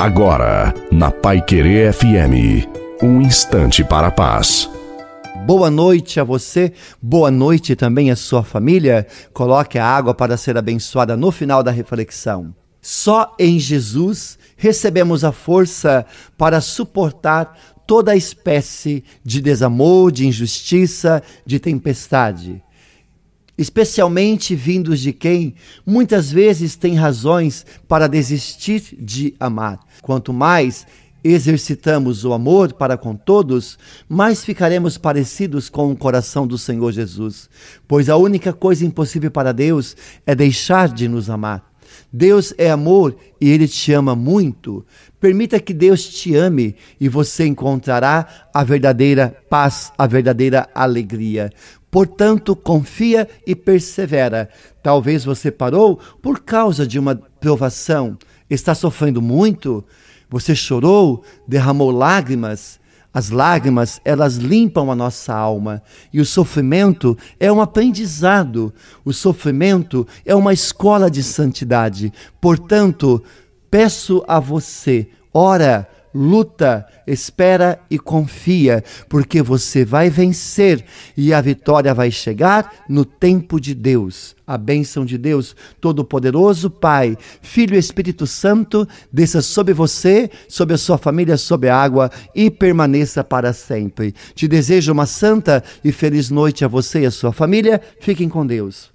Agora, na Pai Querer FM, um instante para a paz. Boa noite a você, boa noite também à sua família. Coloque a água para ser abençoada no final da reflexão. Só em Jesus recebemos a força para suportar toda espécie de desamor, de injustiça, de tempestade especialmente vindos de quem muitas vezes tem razões para desistir de amar. Quanto mais exercitamos o amor para com todos, mais ficaremos parecidos com o coração do Senhor Jesus, pois a única coisa impossível para Deus é deixar de nos amar. Deus é amor e Ele te ama muito. Permita que Deus te ame e você encontrará a verdadeira paz, a verdadeira alegria. Portanto, confia e persevera. Talvez você parou por causa de uma provação, está sofrendo muito, você chorou, derramou lágrimas. As lágrimas, elas limpam a nossa alma. E o sofrimento é um aprendizado. O sofrimento é uma escola de santidade. Portanto, peço a você, ora, luta, espera e confia, porque você vai vencer e a vitória vai chegar no tempo de Deus. A bênção de Deus Todo-Poderoso, Pai, Filho e Espírito Santo, desça sobre você, sobre a sua família, sobre a água e permaneça para sempre. Te desejo uma santa e feliz noite a você e a sua família. Fiquem com Deus.